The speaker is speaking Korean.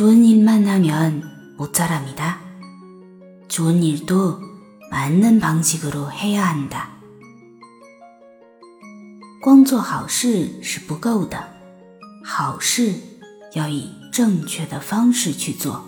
좋은 일만 하면 못 자랍니다. 좋은 일도 맞는 방식으로 해야 한다. 光做好事是不够的，好事要以正确的方式去做。